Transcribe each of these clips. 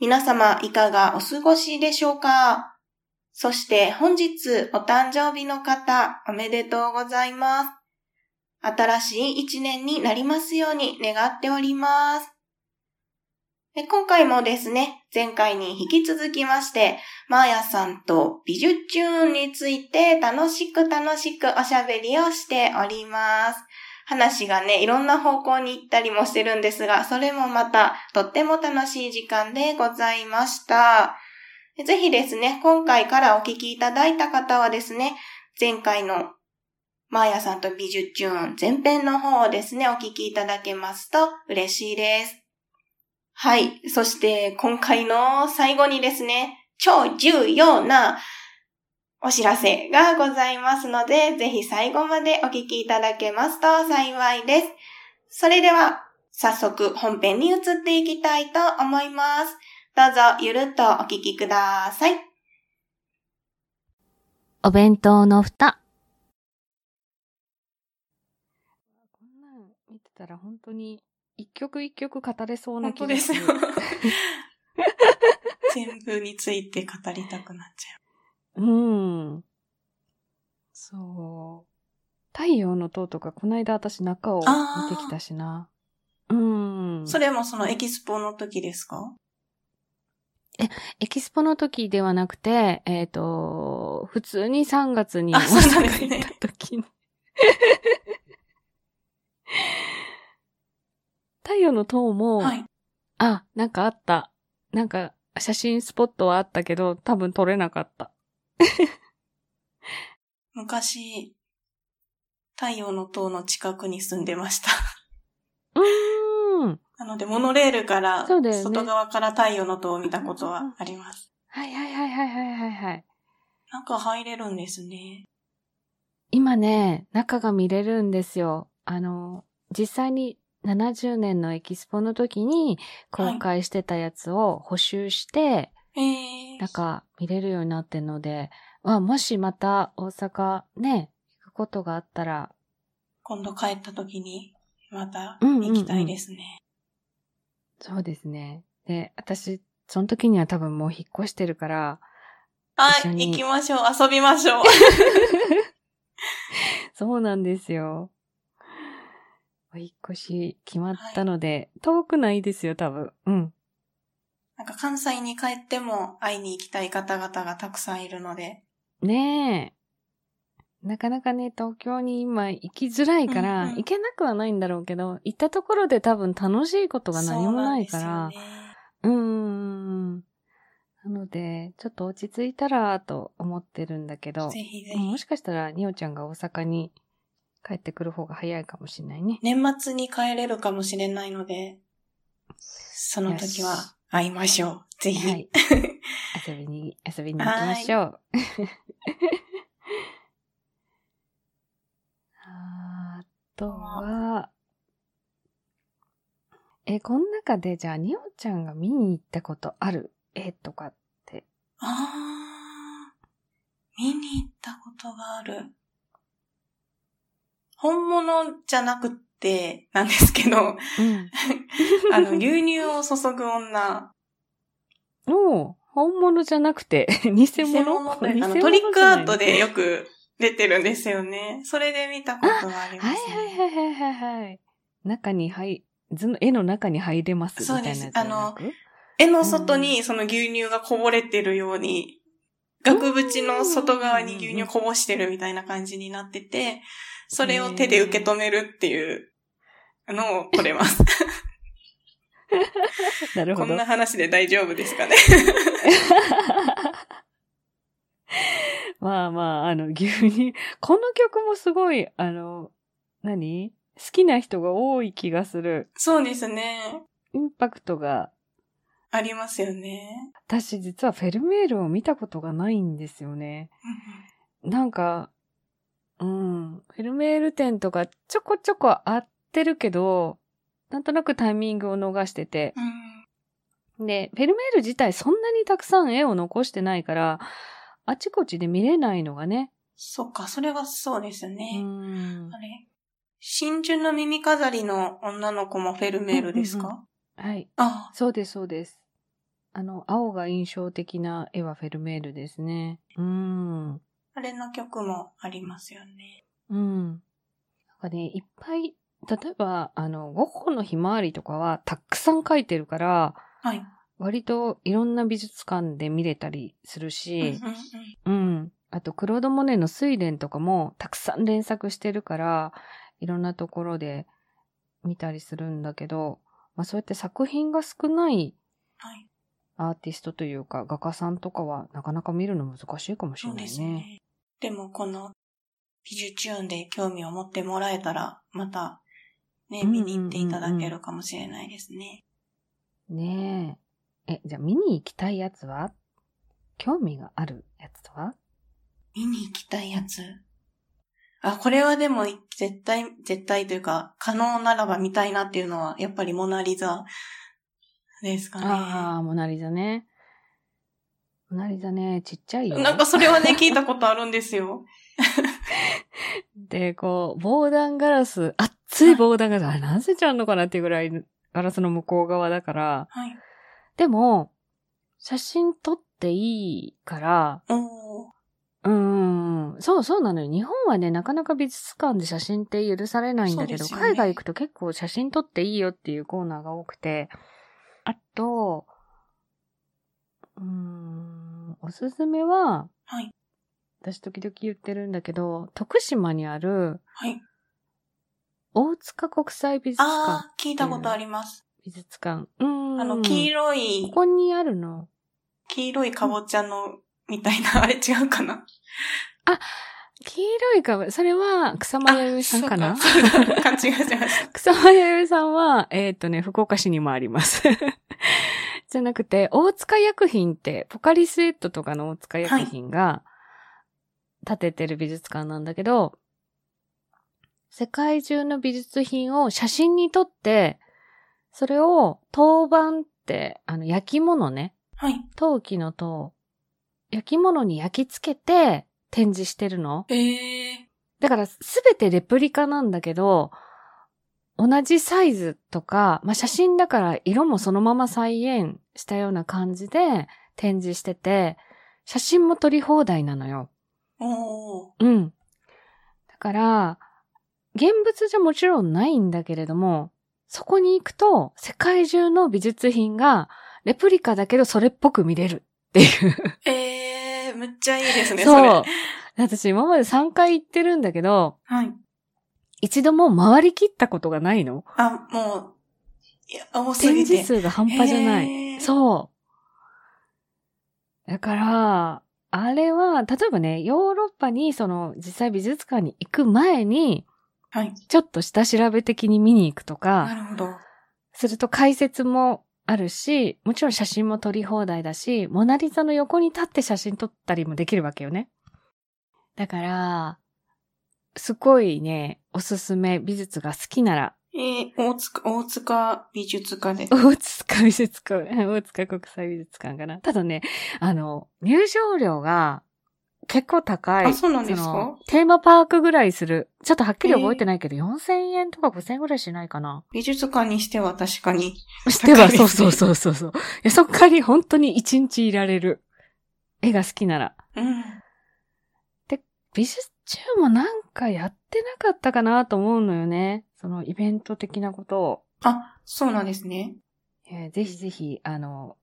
皆様いかがお過ごしでしょうか？そして本日お誕生日の方おめでとうございます。新しい一年になりますように願っております。今回もですね、前回に引き続きまして、マーヤさんと美術チューンについて楽しく楽しくおしゃべりをしております。話がね、いろんな方向に行ったりもしてるんですが、それもまたとっても楽しい時間でございました。ぜひですね、今回からお聞きいただいた方はですね、前回のマーヤさんと美術チューン前編の方をですね、お聞きいただけますと嬉しいです。はい。そして今回の最後にですね、超重要なお知らせがございますので、ぜひ最後までお聞きいただけますと幸いです。それでは、早速本編に移っていきたいと思います。どうぞゆるっとお聞きください。お弁当の蓋。こんなん見てたら本当に一曲一曲語れそうな気がする。本当ですよ。全部について語りたくなっちゃう。うん。そう。太陽の塔とか、この間私中を見てきたしな。うん。それもそのエキスポの時ですか？え、エキスポの時ではなくて、えっ、ー、と、普通に3月に大阪行った時に。太陽の塔も、はい、あ、なんかあった。なんか写真スポットはあったけど、多分撮れなかった。昔、太陽の塔の近くに住んでましたうーん。なので、モノレールから、外側から太陽の塔を見たことはあります。はいはいはいはいはいはいはい。中入れるんですね。今ね、中が見れるんですよ。あの、実際に70年のエキスポの時に公開してたやつを補修して、えー、なんか見れるようになってんので、まあ、もしまた大阪ね、行くことがあったら。今度帰った時にまた行きたいですね、うんうんうん。そうですね。で、私、その時には多分もう引っ越してるから。はい、行きましょう。遊びましょう。そうなんですよ。お引越し決まったので、はい、遠くないですよ、多分。うん。なんか関西に帰っても会いに行きたい方々がたくさんいるので。ねえ。なかなかね、東京に今行きづらいから、うんうん、行けなくはないんだろうけど、行ったところで多分楽しいことが何もないから。う、ね、ん。なので、ちょっと落ち着いたらと思ってるんだけど、ぜひぜひもしかしたら、におちゃんが大阪に帰ってくる方が早いかもしれないね。年末に帰れるかもしれないので、その時は会いましょう。ぜひ。はい、遊びに、遊びに行きましょう。あとは、え、この中でじゃあ、におちゃんが見に行ったことある？絵とかって。ああ、見に行ったことがある。本物じゃなくて、なんですけど、うん、あの、牛乳を注ぐ女。おう、本物じゃなくて、偽物？偽物あの、トリックアートでよく出てるんですよね。それで見たことがあります、ね、はいはいはいはいはい。中に入、図の絵の中に入れます？みたいなそうです。あの、絵の外にその牛乳がこぼれてるように、額縁の外側に牛乳こぼしてるみたいな感じになってて、それを手で受け止めるっていうのを取れます。なるほど。こんな話で大丈夫ですかね？まあまあ、あの、牛乳、この曲もすごい、あの、何？好きな人が多い気がする。そうですね。インパクトがありますよね。私実はフェルメールを見たことがないんですよね。なんか、うん、フェルメール展とかちょこちょこあってるけど、なんとなくタイミングを逃してて。うん、で、フェルメール自体そんなにたくさん絵を残してないから、あちこちで見れないのがね。そっか、それはそうですよね。あれ？真珠の耳飾りの女の子もフェルメールですか、うんうんうん、はい。あそうです、そうです。あの、青が印象的な絵はフェルメールですね。うん。あれの曲もありますよね。うん。なんかね、いっぱい、例えば、あの、ゴッホのひまわりとかはたくさん描いてるから、はい。割といろんな美術館で見れたりするし、うん、あと、クロード・モネの睡蓮とかもたくさん連作してるから、いろんなところで見たりするんだけど、まあそうやって作品が少ないアーティストというか、画家さんとかはなかなか見るの難しいかもしれないね。そうですね。でもこの美術チューンで興味を持ってもらえたら、またね、見に行っていただけるかもしれないですね。ねえ。え、じゃあ見に行きたいやつは？興味があるやつは？見に行きたいやつ？あ、これはでも絶対、絶対というか、可能ならば見たいなっていうのは、やっぱりモナリザですかね。ああ、モナリザね。モナリザね、ちっちゃいよ。なんかそれはね、聞いたことあるんですよ。で、こう、防弾ガラス、熱い防弾ガラス、あれ何センチあるのかなっていうぐらい、ガラスの向こう側だから、はい。でも、写真撮っていいから、うん、そうそうなのよ。日本はね、なかなか美術館で写真って許されないんだけど、ね、海外行くと結構写真撮っていいよっていうコーナーが多くて、あと、うん、おすすめは、はい。私時々言ってるんだけど、徳島にある、はい。大塚国際美術館。ああ、聞いたことあります。美術館。うん。あの、黄色い。ここにあるの？黄色いかぼちゃの、みたいな、あれ違うかな？あ、黄色いかぼ、それは草間彌生さんかな？勘違いしました。草間彌生さんは、えっ、ー、とね、福岡市にもあります。じゃなくて、大塚薬品って、ポカリスエットとかの大塚薬品が、建ててる美術館なんだけど、はい、世界中の美術品を写真に撮って、それを陶板って、あの、焼き物ね。はい。陶器の陶。焼き物に焼き付けて展示してるの。ええー、だからすべてレプリカなんだけど、同じサイズとか、まあ、写真だから色もそのまま再現したような感じで展示してて、写真も撮り放題なのよ。おうん。だから、現物じゃもちろんないんだけれども、そこに行くと世界中の美術品がレプリカだけどそれっぽく見れるっていうええー、むっちゃいいですね、そう。私今まで3回行ってるんだけど、はい。一度も回りきったことがないのあ、もう、いや、多すぎて。展示数が半端じゃない。そう。だから、あれは、例えばね、ヨーロッパにその実際美術館に行く前に、はい。ちょっと下調べ的に見に行くとか、なるほど。すると解説もあるし、もちろん写真も撮り放題だし、モナリザの横に立って写真撮ったりもできるわけよね。だから、すごいね、おすすめ美術が好きなら。えー、大塚、大塚美術館で。大塚美術館、大塚国際美術館かな。ただね、あの、入場料が結構高い。あ、そうなんですか？テーマパークぐらいする。ちょっとはっきり覚えてないけど、えー、4000円とか5000円ぐらいしないかな。美術館にしては確かに。しては、そうそうそうそうそう。いや、そっかに本当に一日いられる。絵が好きなら。うん。で、美術中もなんかやってなかったかなと思うのよね。そのイベント的なことを。あ、そうなんですね。えー、ぜひぜひ、あの、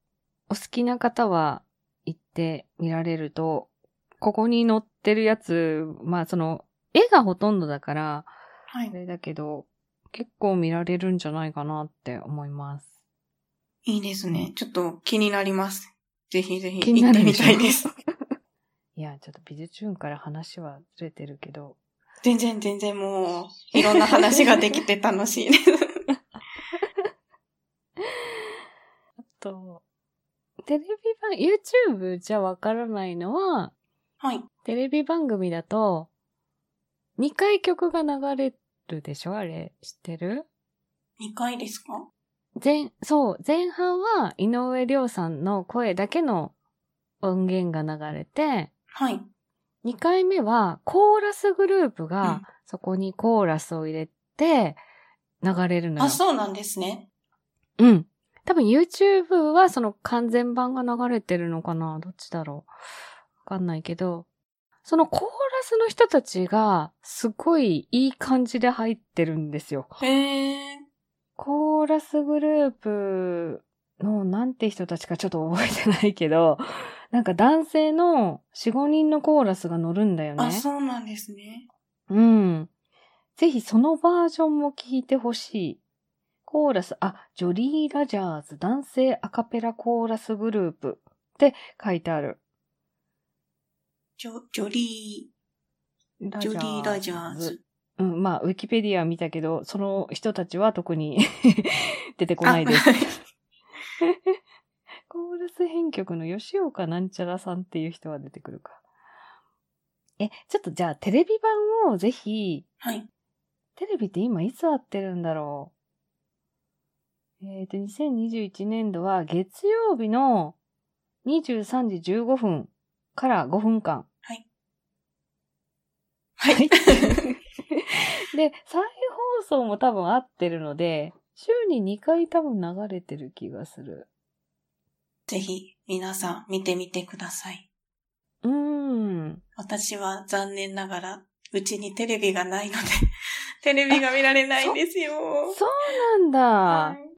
お好きな方は行ってみられるとここに載ってるやつ、まあその、絵がほとんどだから、はい。あれだけど、結構見られるんじゃないかなって思います。いいですね。ちょっと気になります。ぜひぜひ行ってみたいです。いや、ちょっと美術運から話はずれてるけど。全然全然もう、いろんな話ができて楽しいです。あと、テレビ番、YouTube じゃわからないのは、はい。テレビ番組だと、2回曲が流れるでしょ？あれ、知ってる？2回ですか？前、そう、前半は井上涼さんの声だけの音源が流れて、はい。2回目はコーラスグループうんがそこにコーラスを入れて流れるのよ。あ、そうなんですね。うん。多分 YouTube はその完全版が流れてるのかな？どっちだろう？わかんないけど、そのコーラスの人たちがすごいいい感じで入ってるんですよ。へえ。コーラスグループのなんて人たちかちょっと覚えてないけど、なんか男性の4、5人のコーラスが乗るんだよね。あ、そうなんですね。うん。ぜひそのバージョンも聞いてほしい。コーラス、あ、ジョリー・ラジャーズ男性アカペラコーラスグループって書いてある。ジョ、ジョリー、ジョリー・ラジャーズ。うん、まあ、ウィキペディア見たけど、その人たちは特に 出てこないです。あ コーラス編曲の吉岡なんちゃらさんっていう人は出てくるか。え、ちょっとじゃあテレビ版をぜひ、はい。テレビって今いつ合ってるんだろう？えっ、と、2021年度は月曜日の23時15分から5分間。はい。はい。で、再放送も多分合ってるので、週に2回多分流れてる気がする。ぜひ、皆さん見てみてください。うーん。私は残念ながら、うちにテレビがないので、テレビが見られないんですよ。そうなんだ。はい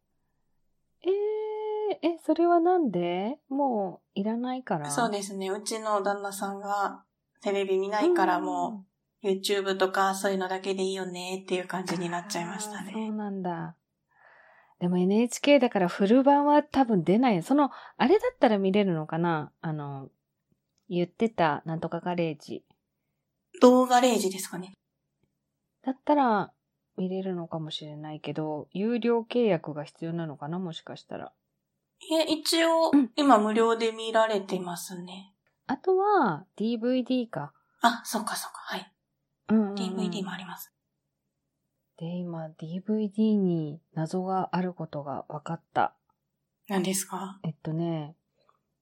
えー、え、それはなんで？もういらないからそうですね。うちの旦那さんがテレビ見ないからもう YouTube とかそういうのだけでいいよねっていう感じになっちゃいましたあーそうね。なんだ。でも NHK だからフル版は多分出ない。その、あれだったら見れるのかな？あの、言ってたなんとかガレージ。動画レージですかね。だったら見れるのかもしれないけど、有料契約が必要なのかな？もしかしたら。いえ、一応うん、今無料で見られてますね。あとは DVD か。あ、そうかそうか。はい。DVD もあります。で、今 DVD に謎があることが分かった。何ですか？えっとね、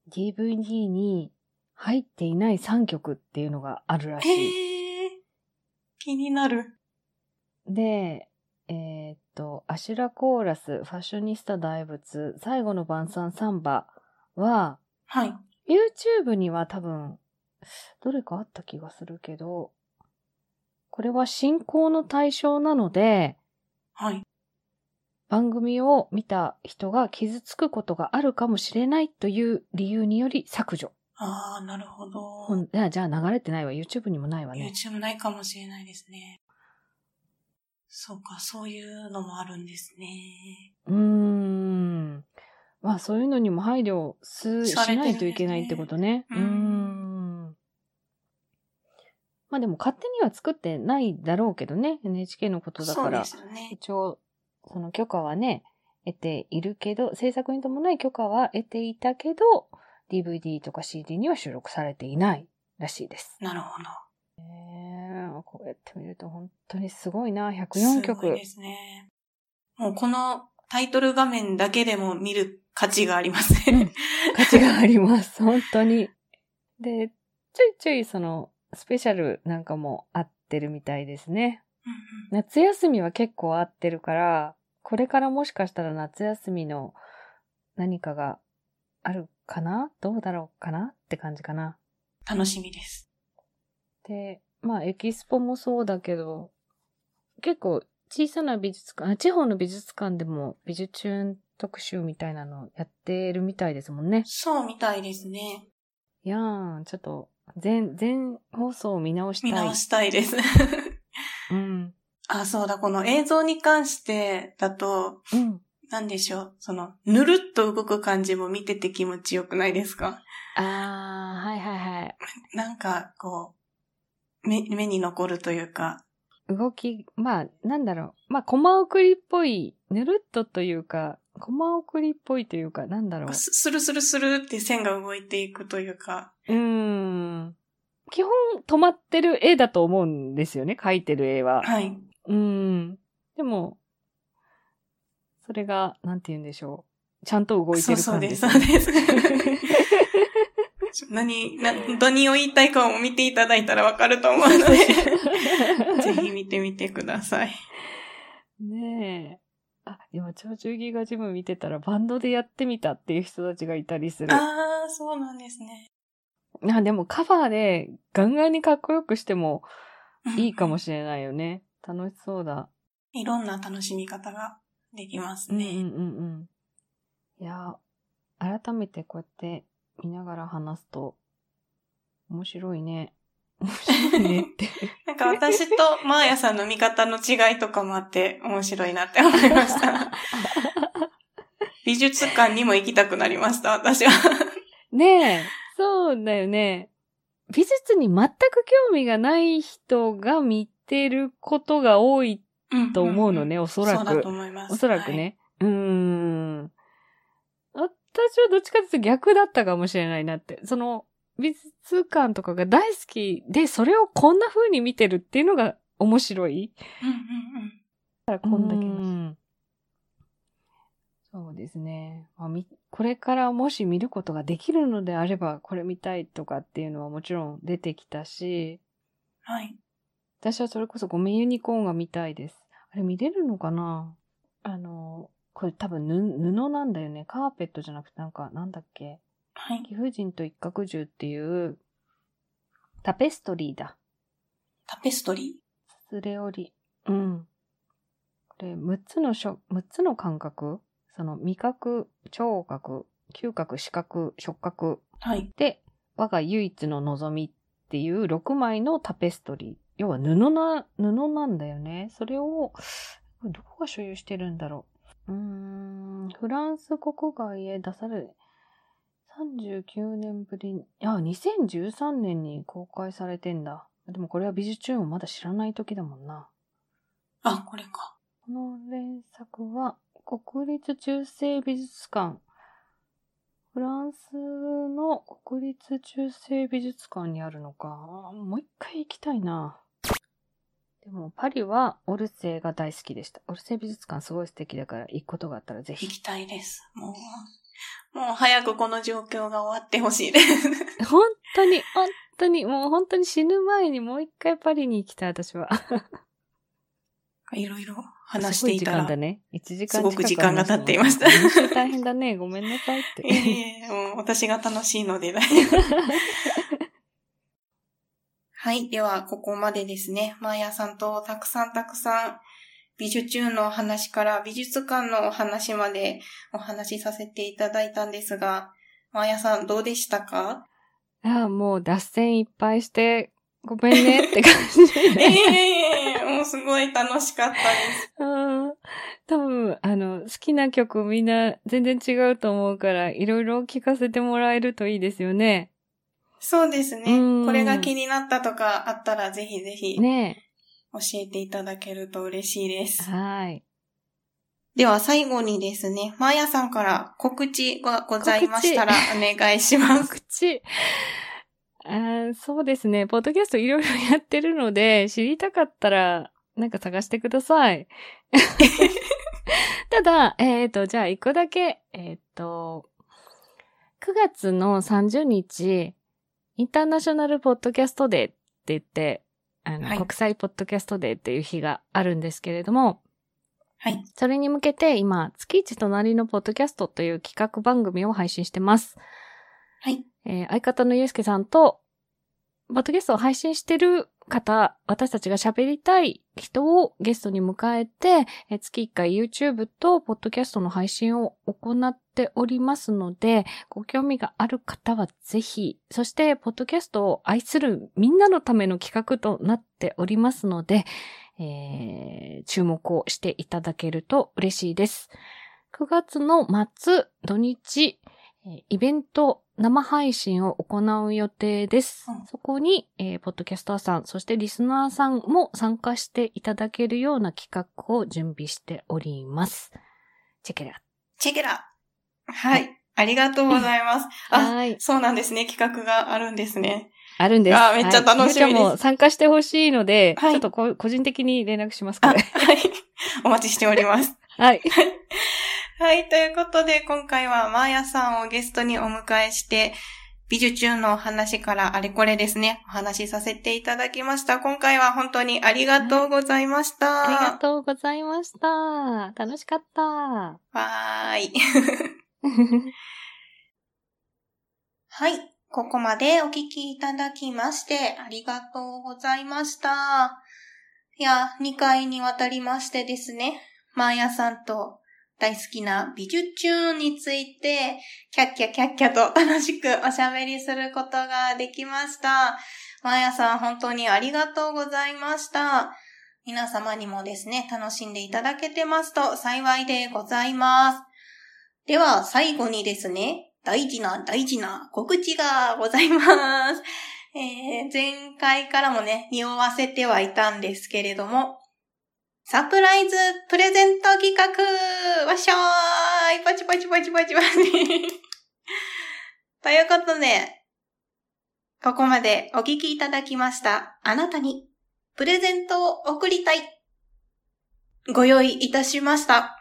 DVD に入っていない3曲っていうのがあるらしい。へえ。気になる。で、えーっと、アシュラコーラス、ファッショニスタ大仏、最後の晩餐サンバは、はい。YouTube には多分、どれかあった気がするけど、これは進行の対象なので、はい。番組を見た人が傷つくことがあるかもしれないという理由により削除。ああ、なるほど。じゃあ、流れてないわ。YouTube にもないわね。YouTube ないかもしれないですね。そうか、そういうのもあるんですね。うーん。まあそういうのにも配慮すしないといけないってことね。うん。まあでも勝手には作ってないだろうけどね。NHK のことだからそうで。すよね。一応、その許可はね、得ているけど、制作に伴い許可は得ていたけど、DVD とか CD には収録されていないらしいです。なるほど。えー、こうやって見ると本当にすごいな。104すご曲い。ですね。もうこのタイトル画面だけでも見る価値がありますね。価値があります。本当に。で、ちょいちょいその、スペシャルなんかも合ってるみたいですね。夏休みは結構合ってるから、これからもしかしたら夏休みの何かがあるかな？どうだろうかな？って感じかな。楽しみです。で、まあエキスポもそうだけど、結構小さな美術館、あ地方の美術館でも美術中特集みたいなのやってるみたいですもんね。そうみたいですね。いやーん、ちょっと、全、全放送を見直したい。見直したいです。うん。あ、そうだ、この映像に関してだと、うん。なんでしょう。その、ぬるっと動く感じも見てて気持ちよくないですか？あー、はいはいはい。なんか、こう、目、目に残るというか、動き、まあ、なんだろう。まあ、コマ送りっぽい、ぬるっとというか、コマ送りっぽいというか、なんだろう。スルスルスルって線が動いていくというか。うーん。基本止まってる絵だと思うんですよね、描いてる絵は。はい。うーん。でも、それが、なんて言うんでしょう。ちゃんと動いてる感じそうそうです、そうです。何、な、何を言いたいかを見ていただいたらわかると思うので、ぜひ見てみてください。ねえ。あ、今、超中ギガジム見てたらバンドでやってみたっていう人たちがいたりする。ああ、そうなんですね。あ、でもカバーでガンガンにかっこよくしてもいいかもしれないよね。楽しそうだ。いろんな楽しみ方ができますね。うんうんうんうん。いや、改めてこうやって見ながら話すと、面白いね。面白いねって。なんか私とマーヤさんの見方の違いとかもあって面白いなって思いました。美術館にも行きたくなりました、私は。ねえ、そうだよね。美術に全く興味がない人が見てることが多いと思うのね、おそらく。そうだと思います。おそらくね。うーん。私はどっちかというと逆だったかもしれないなって。その、美術館とかが大好きで、それをこんな風に見てるっていうのが面白い。はい。うんうんうん。だからこんだけの。そうですね。まあ、みこれからもし見ることができるのであれば、これ見たいとかっていうのはもちろん出てきたし、はい。私はそれこそごめんユニコーンが見たいです。あれ見れるのかな？あの、これ多分ぬ布なんだよね。カーペットじゃなくてなんか、なんだっけ？はい。貴婦人と一角獣っていうタペストリーだ。タペストリスレオリ。うん。これ、6つのしょ、6つの感覚？その味覚、聴覚、嗅覚、視覚、触覚ーはい。で、我が唯一の望みっていう6枚のタペストリー。要は布な、布なんだよね。それを、どこが所有してるんだろう。うーん、フランス国外へ出され、39年ぶりに、あ、2013年に公開されてんだ。でもこれは美術中をまだ知らない時だもんな。あ、これか。この連作は国立中世美術館。フランスの国立中世美術館にあるのか。もう一回行きたいな。でもパリはオルセーが大好きでした。オルセー美術館すごい素敵だから行くことがあったらぜひ。行きたいです。もう、もう早くこの状況が終わってほしいです。本当に、本当に、もう本当に死ぬ前にもう一回パリに行きたい私は。いろいろ話していたら。すごい時間だね。1時間すごく時間が経っていました大変だね。ごめんなさいって。いえいえ、もう私が楽しいので。はい。では、ここまでですね。マーヤさんとたくさんたくさん美術中のお話から美術館のお話までお話しさせていただいたんですが、マーヤさんどうでしたか？ああ、もう脱線いっぱいして、ごめんねって感じえで。えもうすごい楽しかったです。うん多分、あの、好きな曲みんな全然違うと思うから、いろいろ聞かせてもらえるといいですよね。そうですねうん。これが気になったとかあったらぜひぜひ教ねえていただけると嬉しいです。はい。では最後にですね、マーヤさんから告知がございましたらお願いします。告知。あーそうですね。ポッドキャストいろいろやってるので、知りたかったら、なんか探してください。ただ、えっ、と、じゃあ一個だけ、えっ、と、9月の30日、インターナショナルポッドキャストデーって言って、あの、はい国際ポッドキャストデーっていう日があるんですけれども、はい。それに向けて今、月一隣のポッドキャストという企画番組を配信してます。はい。えー相方のゆうすけさんと、ポッドキャストを配信してる方、私たちが喋りたい人をゲストに迎えて、え月1回 YouTube とポッドキャストの配信を行っておりますので、ご興味がある方はぜひ、そして、ポッドキャストを愛するみんなのための企画となっておりますので、えー注目をしていただけると嬉しいです。9月の末、土日、イベント、生配信を行う予定です。うんそこに、えーポッドキャスターさん、そしてリスナーさんも参加していただけるような企画を準備しております。チェケラ。チェケラはい。ありがとうございます。はい。そうなんですね。企画があるんですね。あるんです。あ、めっちゃ楽しみです。も参加してほしいので、はい、ちょっと個人的に連絡しますかはい。お待ちしております。はい。はい。ということで、今回はマーヤさんをゲストにお迎えして、美術中のお話からあれこれですね、お話しさせていただきました。今回は本当にありがとうございました。はい、ありがとうございました。楽しかった。わーい。はい。ここまでお聞きいただきましてありがとうございました。いや、2回にわたりましてですね、マーヤさんと大好きな美術チューンについて、キャッキャキャッキャと楽しくおしゃべりすることができました。マーヤさん本当にありがとうございました。皆様にもですね、楽しんでいただけてますと幸いでございます。では、最後にですね、大事な大事な告知がございます。えー、前回からもね、匂わせてはいたんですけれども、サプライズプレゼント企画。わっしょーい。パチパチパチパチパチということで、ここまでお聞きいただきました。あなたにプレゼントを送りたい。ご用意いたしました。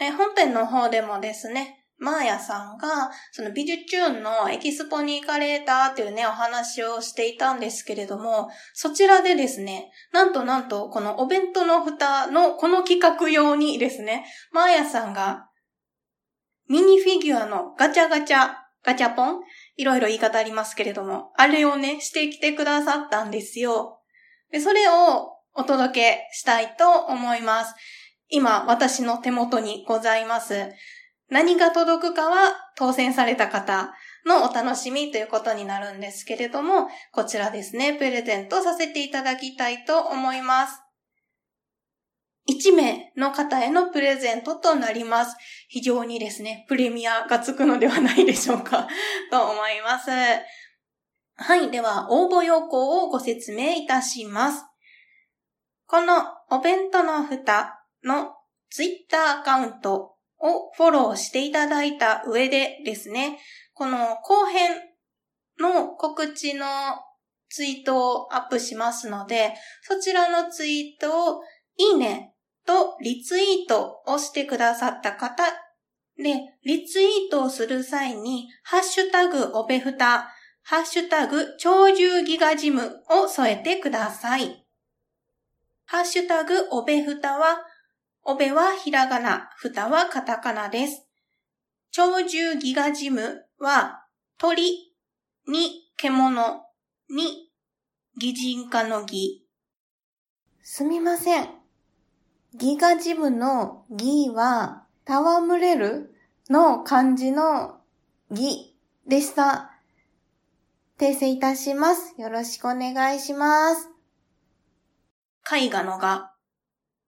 本編の方でもですね、マーヤさんが、その美術チューンのエキスポに行かれたっていうね、お話をしていたんですけれども、そちらでですね、なんとなんと、このお弁当の蓋のこの企画用にですね、マーヤさんが、ミニフィギュアのガチャガチャ、ガチャポンいろいろ言い方ありますけれども、あれをね、してきてくださったんですよ。で、それをお届けしたいと思います。今、私の手元にございます。何が届くかは当選された方のお楽しみということになるんですけれども、こちらですね、プレゼントさせていただきたいと思います。1名の方へのプレゼントとなります。非常にですね、プレミアがつくのではないでしょうか、と思います。はい、では応募要項をご説明いたします。このお弁当の蓋のツイッターアカウントをフォローしていただいた上でですね、この後編の告知のツイートをアップしますので、そちらのツイートをいいねとリツイートをしてくださった方で、リツイートをする際に、ハッシュタグオペフタ、ハッシュタグ超重ギガジムを添えてください。ハッシュタグオペフタはおべはひらがな、ふたはカタカナです。鳥獣ギガジムは鳥に獣に擬人化の擬。すみません。ギガジムのギは戯れるの漢字のギでした。訂正いたします。よろしくお願いします。絵画の画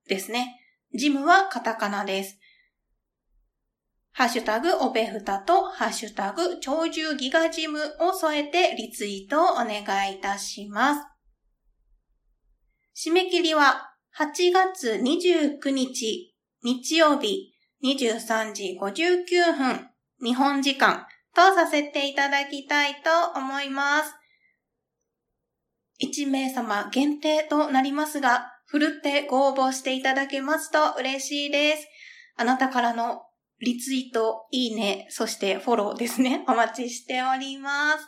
ですね。ジムはカタカナです。ハッシュタグオペフタとハッシュタグ超重ギガジムを添えてリツイートをお願いいたします。締め切りは8月29日日曜日23時59分日本時間とさせていただきたいと思います。1名様限定となりますが、ふるってご応募していただけますと嬉しいです。あなたからのリツイート、いいね、そしてフォローですね。お待ちしております。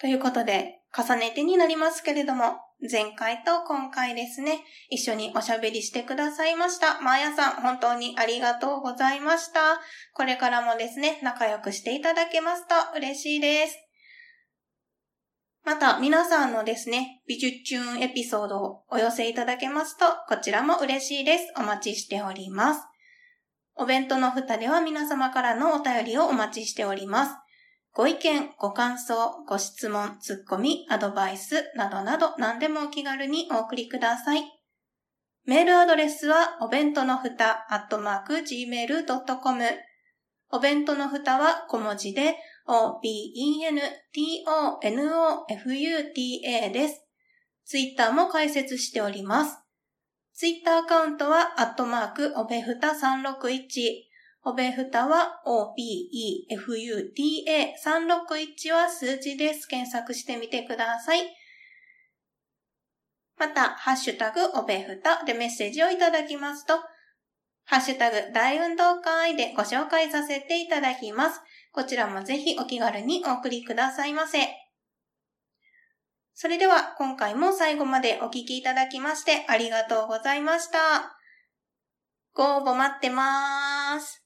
ということで、重ねてになりますけれども、前回と今回ですね、一緒におしゃべりしてくださいました。マーヤさん、本当にありがとうございました。これからもですね、仲良くしていただけますと嬉しいです。また、皆さんのですね、美術チューンエピソードをお寄せいただけますと、こちらも嬉しいです。お待ちしております。お弁当の蓋では皆様からのお便りをお待ちしております。ご意見、ご感想、ご質問、ツッコミ、アドバイスなどなど何でもお気軽にお送りください。メールアドレスは、お弁当のふた、アットマーク、gmail.com。お弁当のふたは小文字で、o-b-e-n-t-o-n-o-f-u-t-a です。ツイッターも開設しております。ツイッターアカウントは、アットマーク、おべふた361。おべふたは、OBEFUTA361 は数字です。検索してみてください。また、ハッシュタグ、おべふたでメッセージをいただきますと、ハッシュタグ、大運動会でご紹介させていただきます。こちらもぜひお気軽にお送りくださいませ。それでは今回も最後までお聴きいただきましてありがとうございました。ご応募待ってまーす。